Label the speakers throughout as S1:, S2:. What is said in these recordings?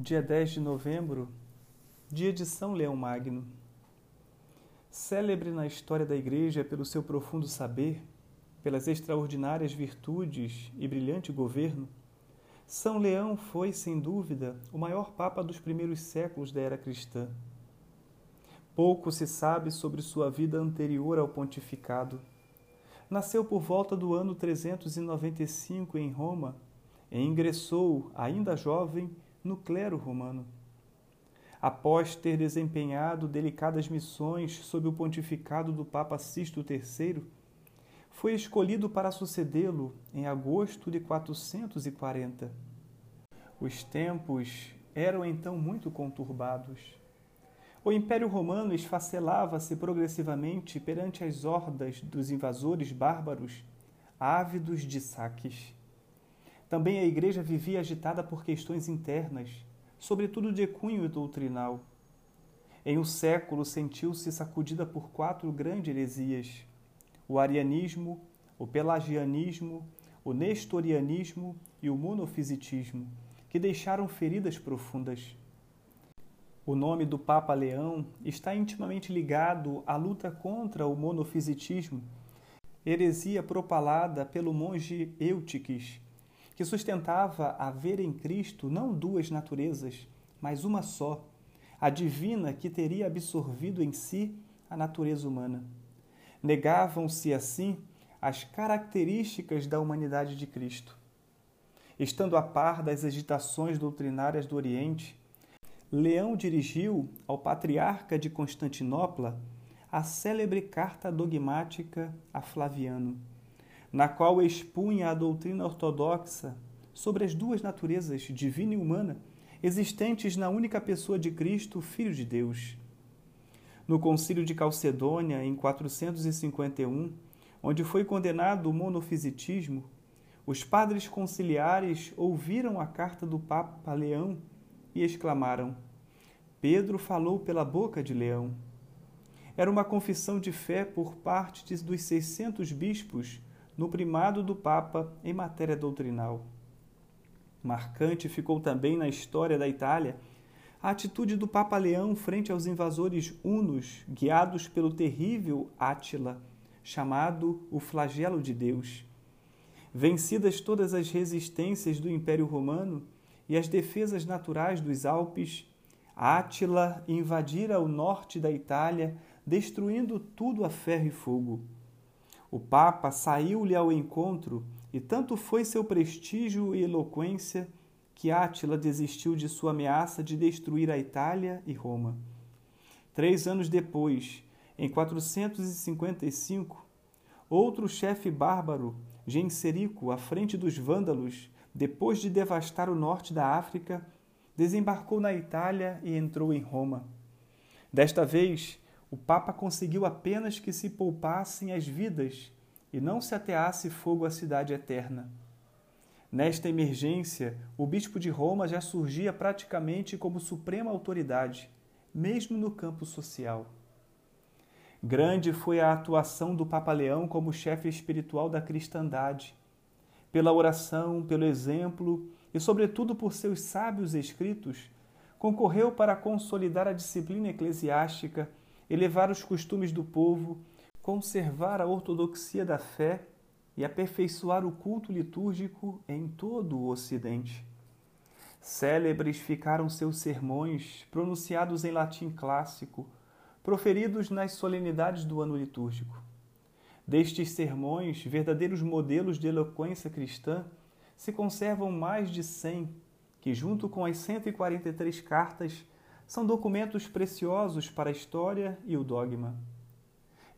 S1: dia 10 de novembro, dia de São Leão Magno. Célebre na história da Igreja pelo seu profundo saber, pelas extraordinárias virtudes e brilhante governo, São Leão foi, sem dúvida, o maior Papa dos primeiros séculos da era cristã. Pouco se sabe sobre sua vida anterior ao pontificado. Nasceu por volta do ano 395 em Roma e ingressou, ainda jovem, no clero romano. Após ter desempenhado delicadas missões sob o pontificado do Papa Sisto III, foi escolhido para sucedê-lo em agosto de 440. Os tempos eram então muito conturbados. O Império Romano esfacelava-se progressivamente perante as hordas dos invasores bárbaros, ávidos de saques. Também a igreja vivia agitada por questões internas, sobretudo de cunho doutrinal. Em um século sentiu-se sacudida por quatro grandes heresias: o arianismo, o pelagianismo, o nestorianismo e o monofisitismo, que deixaram feridas profundas. O nome do Papa Leão está intimamente ligado à luta contra o monofisitismo, heresia propalada pelo monge Eutiques, que sustentava haver em Cristo não duas naturezas, mas uma só, a divina que teria absorvido em si a natureza humana. Negavam-se, assim, as características da humanidade de Cristo. Estando a par das agitações doutrinárias do Oriente, Leão dirigiu ao patriarca de Constantinopla a célebre carta dogmática a Flaviano na qual expunha a doutrina ortodoxa sobre as duas naturezas, divina e humana, existentes na única pessoa de Cristo, Filho de Deus. No Concílio de Calcedônia, em 451, onde foi condenado o monofisitismo, os padres conciliares ouviram a carta do Papa Leão e exclamaram: Pedro falou pela boca de Leão. Era uma confissão de fé por parte dos 600 bispos no primado do Papa em matéria doutrinal. Marcante ficou também na história da Itália a atitude do Papa Leão frente aos invasores hunos, guiados pelo terrível Átila, chamado o flagelo de Deus. Vencidas todas as resistências do Império Romano e as defesas naturais dos Alpes, Átila invadira o norte da Itália, destruindo tudo a ferro e fogo. O Papa saiu-lhe ao encontro e tanto foi seu prestígio e eloquência que Átila desistiu de sua ameaça de destruir a Itália e Roma. Três anos depois, em 455, outro chefe bárbaro, Genserico, à frente dos vândalos, depois de devastar o norte da África, desembarcou na Itália e entrou em Roma. Desta vez, o Papa conseguiu apenas que se poupassem as vidas e não se ateasse fogo à cidade eterna. Nesta emergência, o bispo de Roma já surgia praticamente como suprema autoridade, mesmo no campo social. Grande foi a atuação do Papa Leão como chefe espiritual da cristandade. Pela oração, pelo exemplo e, sobretudo, por seus sábios escritos, concorreu para consolidar a disciplina eclesiástica elevar os costumes do povo, conservar a ortodoxia da fé e aperfeiçoar o culto litúrgico em todo o Ocidente. Célebres ficaram seus sermões, pronunciados em latim clássico, proferidos nas solenidades do ano litúrgico. Destes sermões, verdadeiros modelos de eloquência cristã, se conservam mais de cem, que, junto com as 143 cartas, são documentos preciosos para a história e o dogma.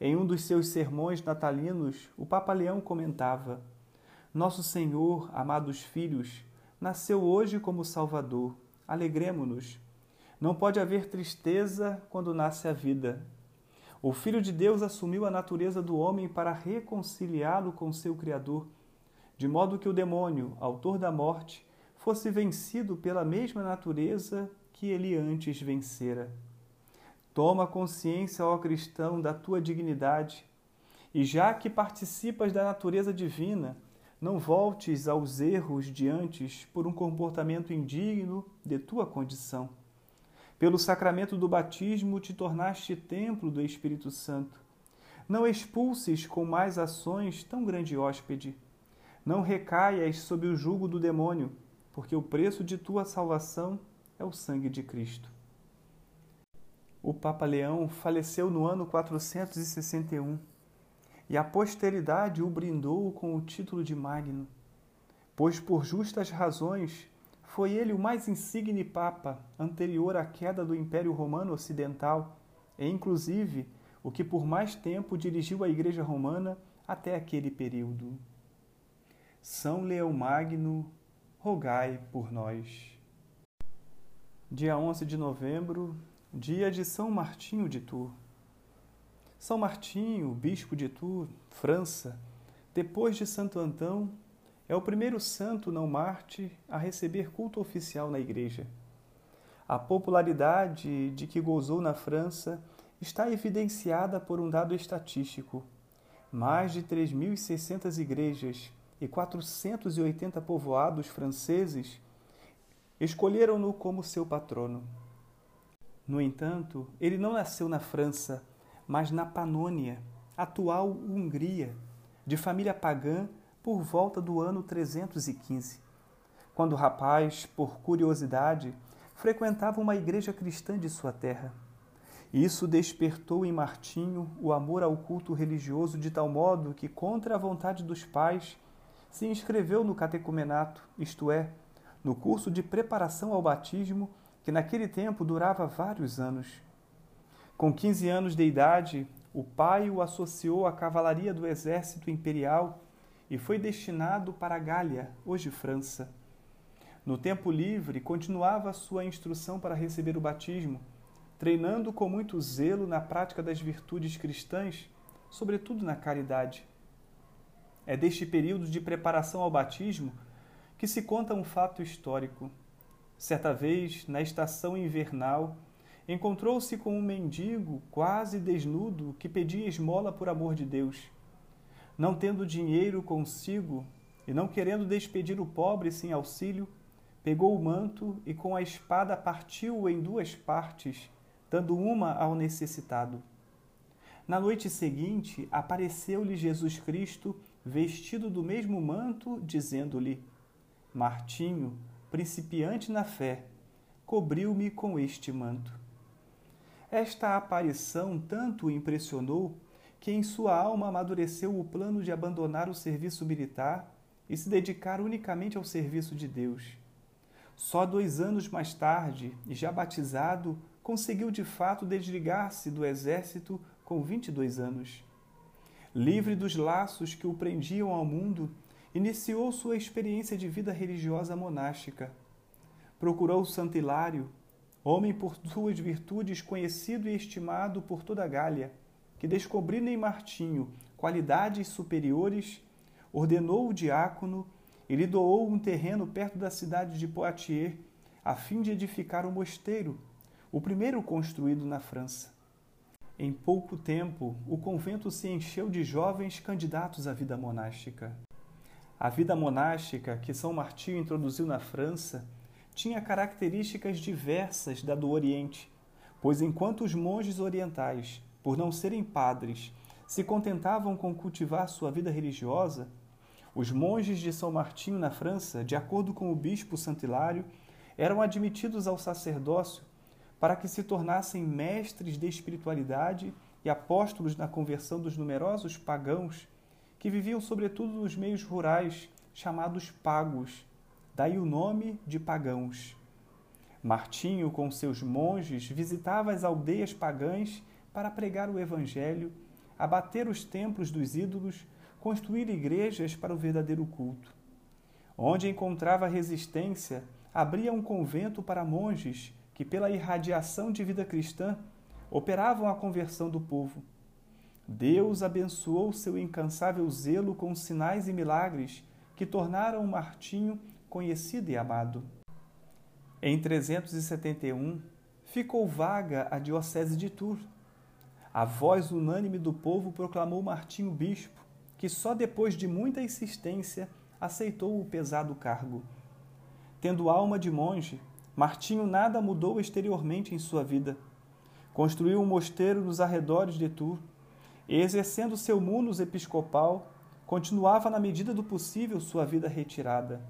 S1: Em um dos seus sermões natalinos, o Papa Leão comentava: Nosso Senhor, amados filhos, nasceu hoje como Salvador. Alegremo-nos. Não pode haver tristeza quando nasce a vida. O Filho de Deus assumiu a natureza do homem para reconciliá-lo com seu Criador, de modo que o demônio, autor da morte, fosse vencido pela mesma natureza que ele antes vencera. Toma consciência, ó cristão, da tua dignidade, e já que participas da natureza divina, não voltes aos erros de antes por um comportamento indigno de tua condição. Pelo sacramento do batismo te tornaste templo do Espírito Santo. Não expulses com mais ações tão grande hóspede. Não recaias sob o jugo do demônio, porque o preço de tua salvação é o sangue de Cristo. O Papa Leão faleceu no ano 461 e a posteridade o brindou com o título de Magno, pois por justas razões foi ele o mais insigne papa anterior à queda do Império Romano Ocidental e, inclusive, o que por mais tempo dirigiu a Igreja Romana até aquele período. São Leão Magno, rogai por nós. Dia 11 de novembro, dia de São Martinho de Tours. São Martinho, bispo de Tours, França, depois de Santo Antão, é o primeiro santo não Marte a receber culto oficial na Igreja. A popularidade de que gozou na França está evidenciada por um dado estatístico. Mais de 3.600 igrejas e 480 povoados franceses escolheram-no como seu patrono. No entanto, ele não nasceu na França, mas na Panônia, atual Hungria, de família pagã por volta do ano 315, quando o rapaz, por curiosidade, frequentava uma igreja cristã de sua terra. Isso despertou em Martinho o amor ao culto religioso de tal modo que, contra a vontade dos pais, se inscreveu no catecumenato, isto é, no curso de preparação ao batismo, que naquele tempo durava vários anos. Com 15 anos de idade, o pai o associou à cavalaria do exército imperial e foi destinado para a Gália, hoje França. No tempo livre, continuava sua instrução para receber o batismo, treinando com muito zelo na prática das virtudes cristãs, sobretudo na caridade. É deste período de preparação ao batismo que se conta um fato histórico. Certa vez, na estação invernal, encontrou-se com um mendigo quase desnudo que pedia esmola por amor de Deus. Não tendo dinheiro consigo e não querendo despedir o pobre sem auxílio, pegou o manto e com a espada partiu-o em duas partes, dando uma ao necessitado. Na noite seguinte, apareceu-lhe Jesus Cristo, vestido do mesmo manto, dizendo-lhe: Martinho, principiante na fé, cobriu-me com este manto. Esta aparição tanto o impressionou que em sua alma amadureceu o plano de abandonar o serviço militar e se dedicar unicamente ao serviço de Deus. Só dois anos mais tarde, e já batizado, conseguiu de fato desligar-se do exército com 22 anos. Livre dos laços que o prendiam ao mundo, iniciou sua experiência de vida religiosa monástica. Procurou Santo Hilário, homem por suas virtudes conhecido e estimado por toda a Gália, que descobrindo em Martinho qualidades superiores, ordenou o diácono e lhe doou um terreno perto da cidade de Poitiers, a fim de edificar um mosteiro, o primeiro construído na França. Em pouco tempo, o convento se encheu de jovens candidatos à vida monástica. A vida monástica que São Martinho introduziu na França tinha características diversas da do Oriente, pois enquanto os monges orientais, por não serem padres, se contentavam com cultivar sua vida religiosa, os monges de São Martinho na França, de acordo com o bispo Santilário, eram admitidos ao sacerdócio para que se tornassem mestres de espiritualidade e apóstolos na conversão dos numerosos pagãos que viviam sobretudo nos meios rurais chamados pagos, daí o nome de pagãos. Martinho, com seus monges, visitava as aldeias pagãs para pregar o Evangelho, abater os templos dos ídolos, construir igrejas para o verdadeiro culto. Onde encontrava resistência, abria um convento para monges que, pela irradiação de vida cristã, operavam a conversão do povo. Deus abençoou seu incansável zelo com sinais e milagres que tornaram Martinho conhecido e amado. Em 371, ficou vaga a diocese de Tours. A voz unânime do povo proclamou Martinho bispo, que só depois de muita insistência aceitou o pesado cargo. Tendo alma de monge, Martinho nada mudou exteriormente em sua vida. Construiu um mosteiro nos arredores de Tours exercendo seu munus episcopal, continuava na medida do possível sua vida retirada.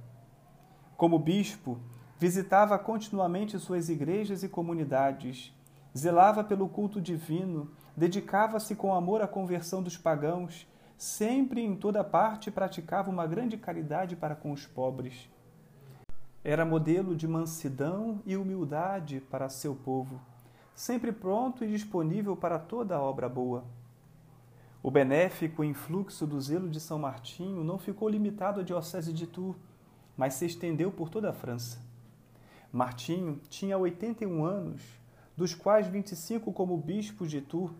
S1: Como bispo, visitava continuamente suas igrejas e comunidades, zelava pelo culto divino, dedicava-se com amor à conversão dos pagãos, sempre e em toda parte praticava uma grande caridade para com os pobres. Era modelo de mansidão e humildade para seu povo, sempre pronto e disponível para toda obra boa. O benéfico influxo do zelo de São Martinho não ficou limitado à diocese de Tours, mas se estendeu por toda a França. Martinho tinha 81 anos, dos quais 25 como bispo de Tours,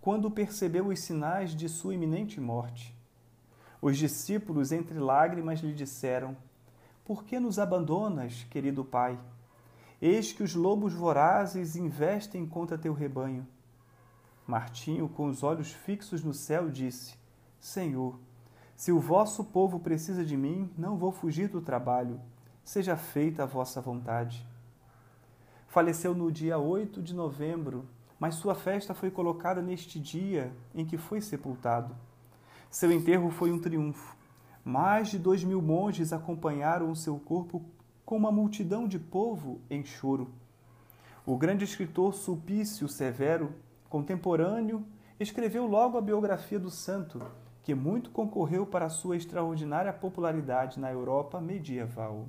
S1: quando percebeu os sinais de sua iminente morte. Os discípulos, entre lágrimas, lhe disseram: por que nos abandonas, querido Pai? Eis que os lobos vorazes investem contra teu rebanho. Martinho, com os olhos fixos no céu, disse: Senhor, se o vosso povo precisa de mim, não vou fugir do trabalho. Seja feita a vossa vontade. Faleceu no dia 8 de novembro, mas sua festa foi colocada neste dia em que foi sepultado. Seu enterro foi um triunfo. Mais de dois mil monges acompanharam o seu corpo com uma multidão de povo em choro. O grande escritor Sulpício Severo, contemporâneo, escreveu logo a biografia do santo, que muito concorreu para sua extraordinária popularidade na Europa medieval.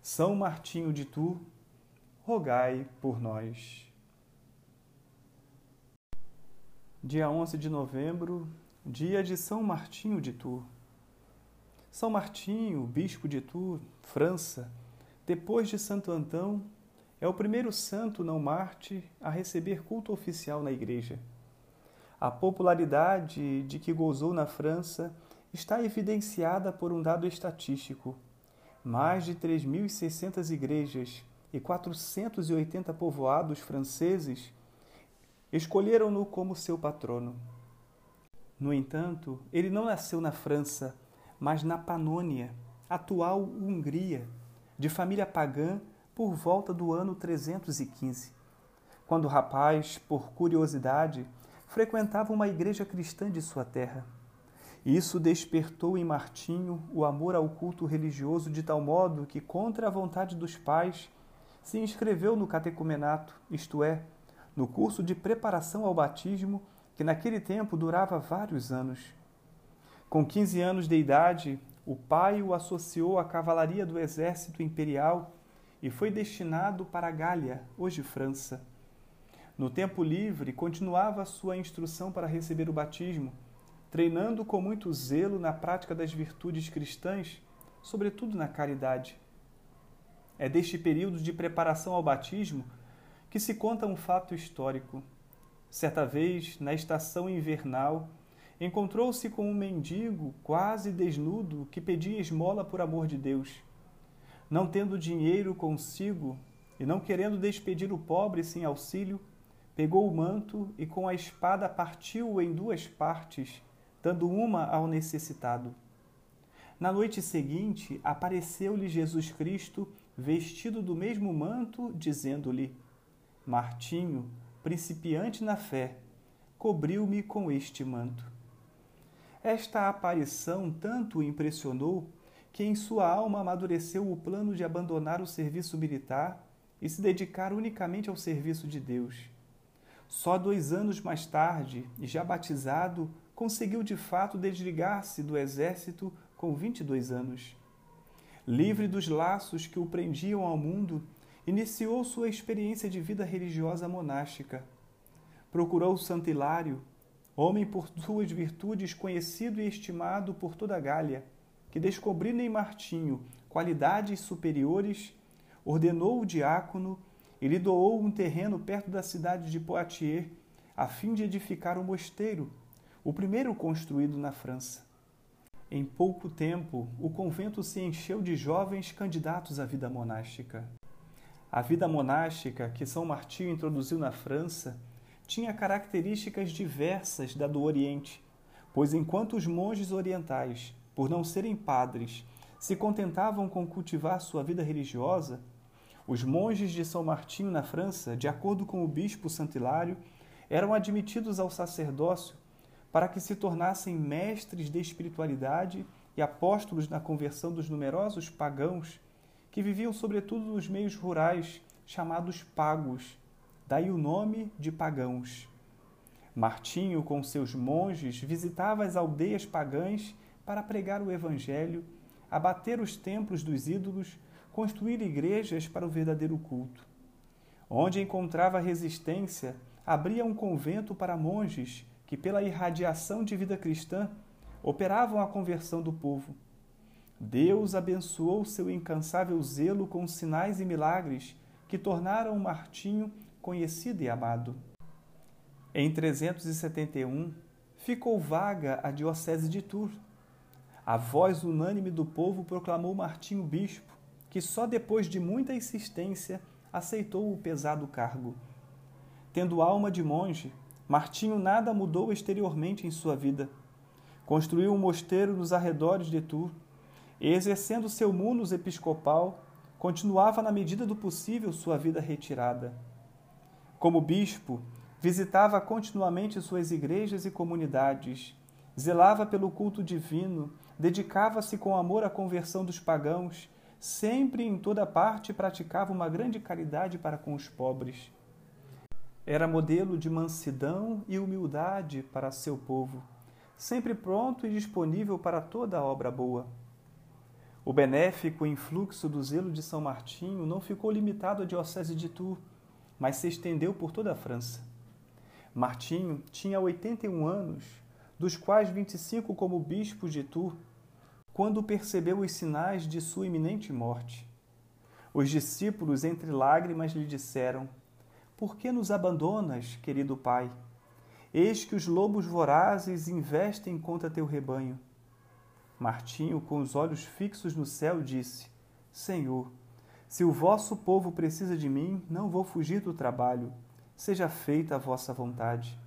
S1: São Martinho de Tours, rogai por nós. Dia 11 de novembro, dia de São Martinho de Tours. São Martinho, bispo de Tours, França, depois de Santo Antão, é o primeiro santo não Marte a receber culto oficial na Igreja. A popularidade de que gozou na França está evidenciada por um dado estatístico. Mais de 3.600 igrejas e 480 povoados franceses escolheram-no como seu patrono. No entanto, ele não nasceu na França, mas na Panônia, atual Hungria, de família pagã por volta do ano 315, quando o rapaz, por curiosidade, frequentava uma igreja cristã de sua terra. Isso despertou em Martinho o amor ao culto religioso de tal modo que, contra a vontade dos pais, se inscreveu no catecumenato, isto é, no curso de preparação ao batismo, que naquele tempo durava vários anos. Com 15 anos de idade, o pai o associou à cavalaria do exército imperial e foi destinado para a Gália, hoje França. No tempo livre, continuava sua instrução para receber o batismo, treinando com muito zelo na prática das virtudes cristãs, sobretudo na caridade. É deste período de preparação ao batismo que se conta um fato histórico. Certa vez, na estação invernal, encontrou-se com um mendigo quase desnudo que pedia esmola por amor de Deus. Não tendo dinheiro consigo e não querendo despedir o pobre sem auxílio, pegou o manto e com a espada partiu-o em duas partes, dando uma ao necessitado. Na noite seguinte, apareceu-lhe Jesus Cristo, vestido do mesmo manto, dizendo-lhe: Martinho, principiante na fé, cobriu-me com este manto. Esta aparição tanto o impressionou que em sua alma amadureceu o plano de abandonar o serviço militar e se dedicar unicamente ao serviço de Deus. Só dois anos mais tarde, e já batizado, conseguiu de fato desligar-se do exército com 22 anos. Livre dos laços que o prendiam ao mundo, iniciou sua experiência de vida religiosa monástica. Procurou Santo Hilário, homem por suas virtudes conhecido e estimado por toda a Gália, que descobrindo em Martinho qualidades superiores, ordenou o diácono e lhe doou um terreno perto da cidade de Poitiers, a fim de edificar um mosteiro, o primeiro construído na França. Em pouco tempo, o convento se encheu de jovens candidatos à vida monástica. A vida monástica que São Martinho introduziu na França tinha características diversas da do Oriente, pois enquanto os monges orientais por não serem padres, se contentavam com cultivar sua vida religiosa, os monges de São Martinho na França, de acordo com o bispo Santilário, eram admitidos ao sacerdócio para que se tornassem mestres de espiritualidade e apóstolos na conversão dos numerosos pagãos que viviam sobretudo nos meios rurais chamados pagos, daí o nome de pagãos. Martinho, com seus monges, visitava as aldeias pagãs para pregar o evangelho, abater os templos dos ídolos, construir igrejas para o verdadeiro culto. Onde encontrava resistência, abria um convento para monges que, pela irradiação de vida cristã, operavam a conversão do povo. Deus abençoou seu incansável zelo com sinais e milagres que tornaram Martinho conhecido e amado. Em 371, ficou vaga a diocese de Tours. A voz unânime do povo proclamou Martinho bispo, que só depois de muita insistência aceitou o pesado cargo. Tendo alma de monge, Martinho nada mudou exteriormente em sua vida. Construiu um mosteiro nos arredores de Tours e, exercendo seu munus episcopal, continuava na medida do possível sua vida retirada. Como bispo, visitava continuamente suas igrejas e comunidades, zelava pelo culto divino, dedicava-se com amor à conversão dos pagãos, sempre em toda parte praticava uma grande caridade para com os pobres. Era modelo de mansidão e humildade para seu povo, sempre pronto e disponível para toda obra boa. O benéfico influxo do zelo de São Martinho não ficou limitado à diocese de Tours, mas se estendeu por toda a França. Martinho tinha 81 anos, dos quais 25 como bispo de Tours, quando percebeu os sinais de sua iminente morte. Os discípulos, entre lágrimas, lhe disseram: por que nos abandonas, querido Pai? Eis que os lobos vorazes investem contra teu rebanho. Martinho, com os olhos fixos no céu, disse: Senhor, se o vosso povo precisa de mim, não vou fugir do trabalho. Seja feita a vossa vontade.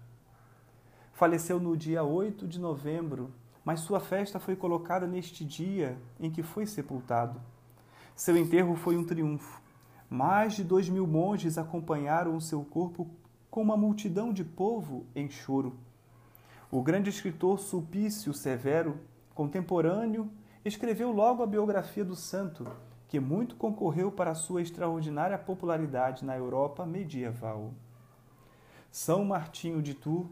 S1: Faleceu no dia 8 de novembro, mas sua festa foi colocada neste dia em que foi sepultado. Seu enterro foi um triunfo. Mais de dois mil monges acompanharam o seu corpo com uma multidão de povo em choro. O grande escritor Sulpício Severo, contemporâneo, escreveu logo a biografia do santo, que muito concorreu para sua extraordinária popularidade na Europa medieval. São Martinho de Tours,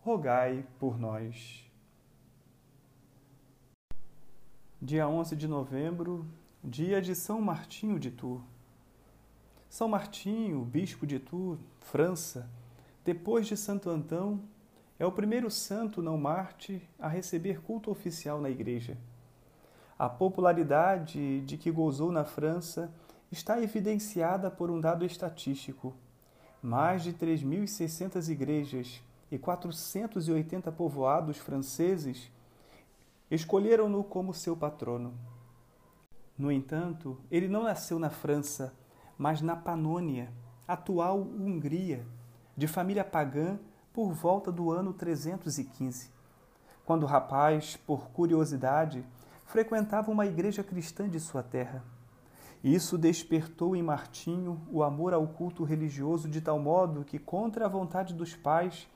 S1: rogai por nós. Dia 11 de novembro, dia de São Martinho de Tours. São Martinho, bispo de Tours, França, depois de Santo Antão, é o primeiro santo não Marte a receber culto oficial na Igreja. A popularidade de que gozou na França está evidenciada por um dado estatístico. Mais de 3.600 igrejas e 480 povoados franceses escolheram-no como seu patrono. No entanto, ele não nasceu na França, mas na Panônia, atual Hungria, de família pagã por volta do ano 315, quando o rapaz, por curiosidade, frequentava uma igreja cristã de sua terra. Isso despertou em Martinho o amor ao culto religioso de tal modo que, contra a vontade dos pais,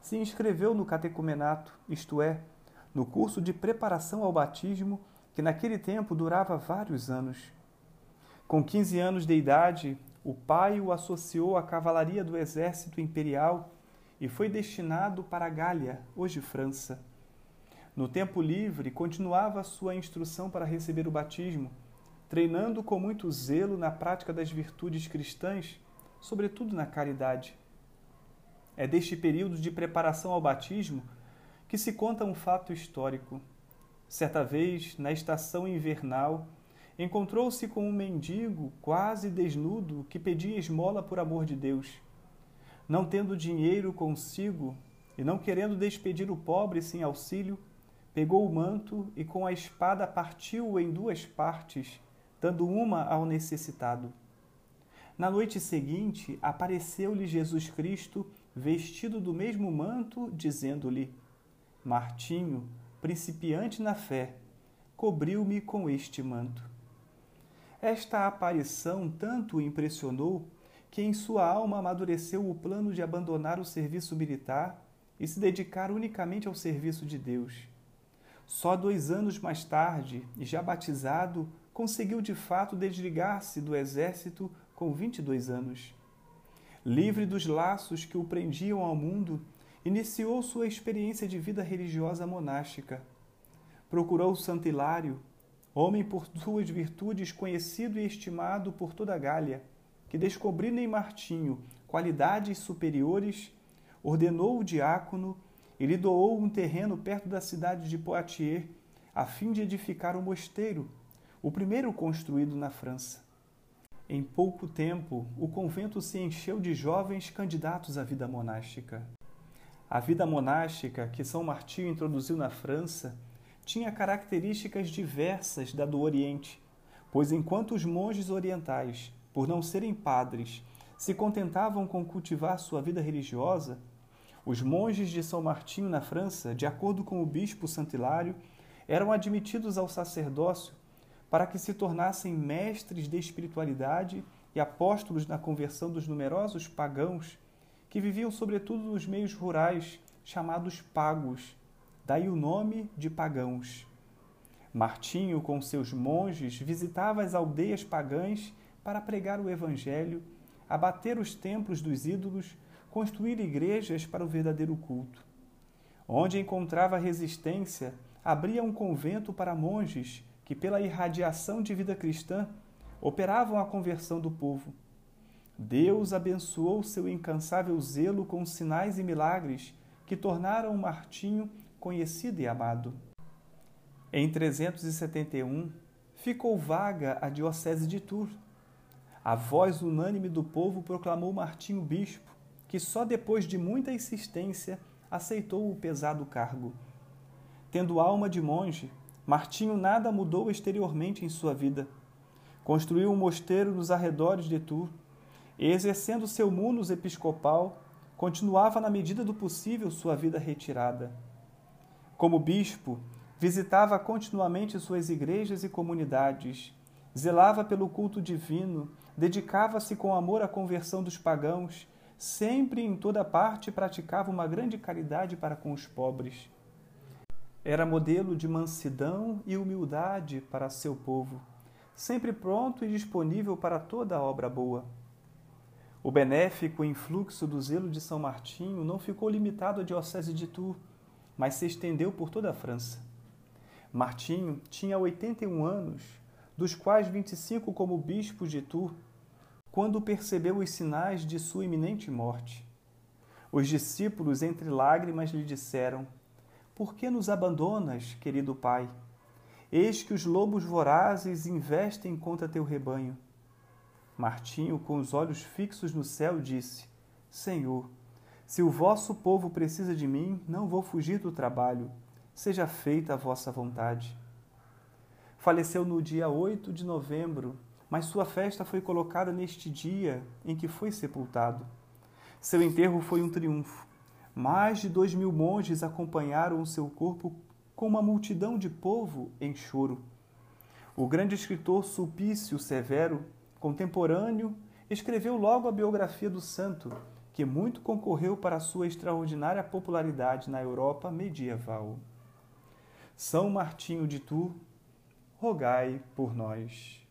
S1: se inscreveu no catecumenato, isto é, no curso de preparação ao batismo, que naquele tempo durava vários anos. Com 15 anos de idade, o pai o associou à cavalaria do exército imperial e foi destinado para a Gália, hoje França. No tempo livre, continuava sua instrução para receber o batismo, treinando com muito zelo na prática das virtudes cristãs, sobretudo na caridade. É deste período de preparação ao batismo que se conta um fato histórico. Certa vez, na estação invernal, encontrou-se com um mendigo quase desnudo que pedia esmola por amor de Deus. Não tendo dinheiro consigo e não querendo despedir o pobre sem auxílio, pegou o manto e com a espada partiu-o em duas partes, dando uma ao necessitado. Na noite seguinte, apareceu-lhe Jesus Cristo, vestido do mesmo manto, dizendo-lhe: Martinho, principiante na fé, cobriu-me com este manto. Esta aparição tanto o impressionou que em sua alma amadureceu o plano de abandonar o serviço militar e se dedicar unicamente ao serviço de Deus. Só dois anos mais tarde, e já batizado, conseguiu de fato desligar-se do exército com 22 anos. Livre dos laços que o prendiam ao mundo, iniciou sua experiência de vida religiosa monástica. Procurou Santo Hilário, homem por suas virtudes conhecido e estimado por toda a Gália, que descobrindo em Martinho qualidades superiores, ordenou o diácono e lhe doou um terreno perto da cidade de Poitiers, a fim de edificar um mosteiro, o primeiro construído na França. Em pouco tempo, o convento se encheu de jovens candidatos à vida monástica. A vida monástica que São Martinho introduziu na França tinha características diversas da do Oriente, pois enquanto os monges orientais, por não serem padres, se contentavam com cultivar sua vida religiosa, os monges de São Martinho na França, de acordo com o bispo Santilário, eram admitidos ao sacerdócio para que se tornassem mestres de espiritualidade e apóstolos na conversão dos numerosos pagãos que viviam sobretudo nos meios rurais chamados pagos, daí o nome de pagãos. Martinho, com seus monges, visitava as aldeias pagãs para pregar o Evangelho, abater os templos dos ídolos, construir igrejas para o verdadeiro culto. Onde encontrava resistência, abria um convento para monges que, pela irradiação de vida cristã, operavam a conversão do povo. Deus abençoou seu incansável zelo com sinais e milagres que tornaram Martinho conhecido e amado. Em 371, ficou vaga a diocese de Tours. A voz unânime do povo proclamou Martinho bispo, que só depois de muita insistência aceitou o pesado cargo. Tendo alma de monge, Martinho nada mudou exteriormente em sua vida. Construiu um mosteiro nos arredores de Tours e, exercendo seu munus episcopal, continuava na medida do possível sua vida retirada. Como bispo, visitava continuamente suas igrejas e comunidades, zelava pelo culto divino, dedicava-se com amor à conversão dos pagãos, sempre e em toda parte praticava uma grande caridade para com os pobres. Era modelo de mansidão e humildade para seu povo, sempre pronto e disponível para toda obra boa. O benéfico influxo do zelo de São Martinho não ficou limitado à diocese de Tours, mas se estendeu por toda a França. Martinho tinha 81 anos, dos quais 25 como bispo de Tours, quando percebeu os sinais de sua iminente morte. Os discípulos, entre lágrimas, lhe disseram: Por que nos abandonas, querido Pai? Eis que os lobos vorazes investem contra teu rebanho. Martinho, com os olhos fixos no céu, disse: Senhor, se o vosso povo precisa de mim, não vou fugir do trabalho. Seja feita a vossa vontade. Faleceu no dia 8 de novembro, mas sua festa foi colocada neste dia em que foi sepultado. Seu enterro foi um triunfo. Mais de dois mil monges acompanharam o seu corpo com uma multidão de povo em choro. O grande escritor Sulpício Severo, contemporâneo, escreveu logo a biografia do santo que muito concorreu para sua extraordinária popularidade na Europa medieval. São Martinho de Tours, rogai por nós.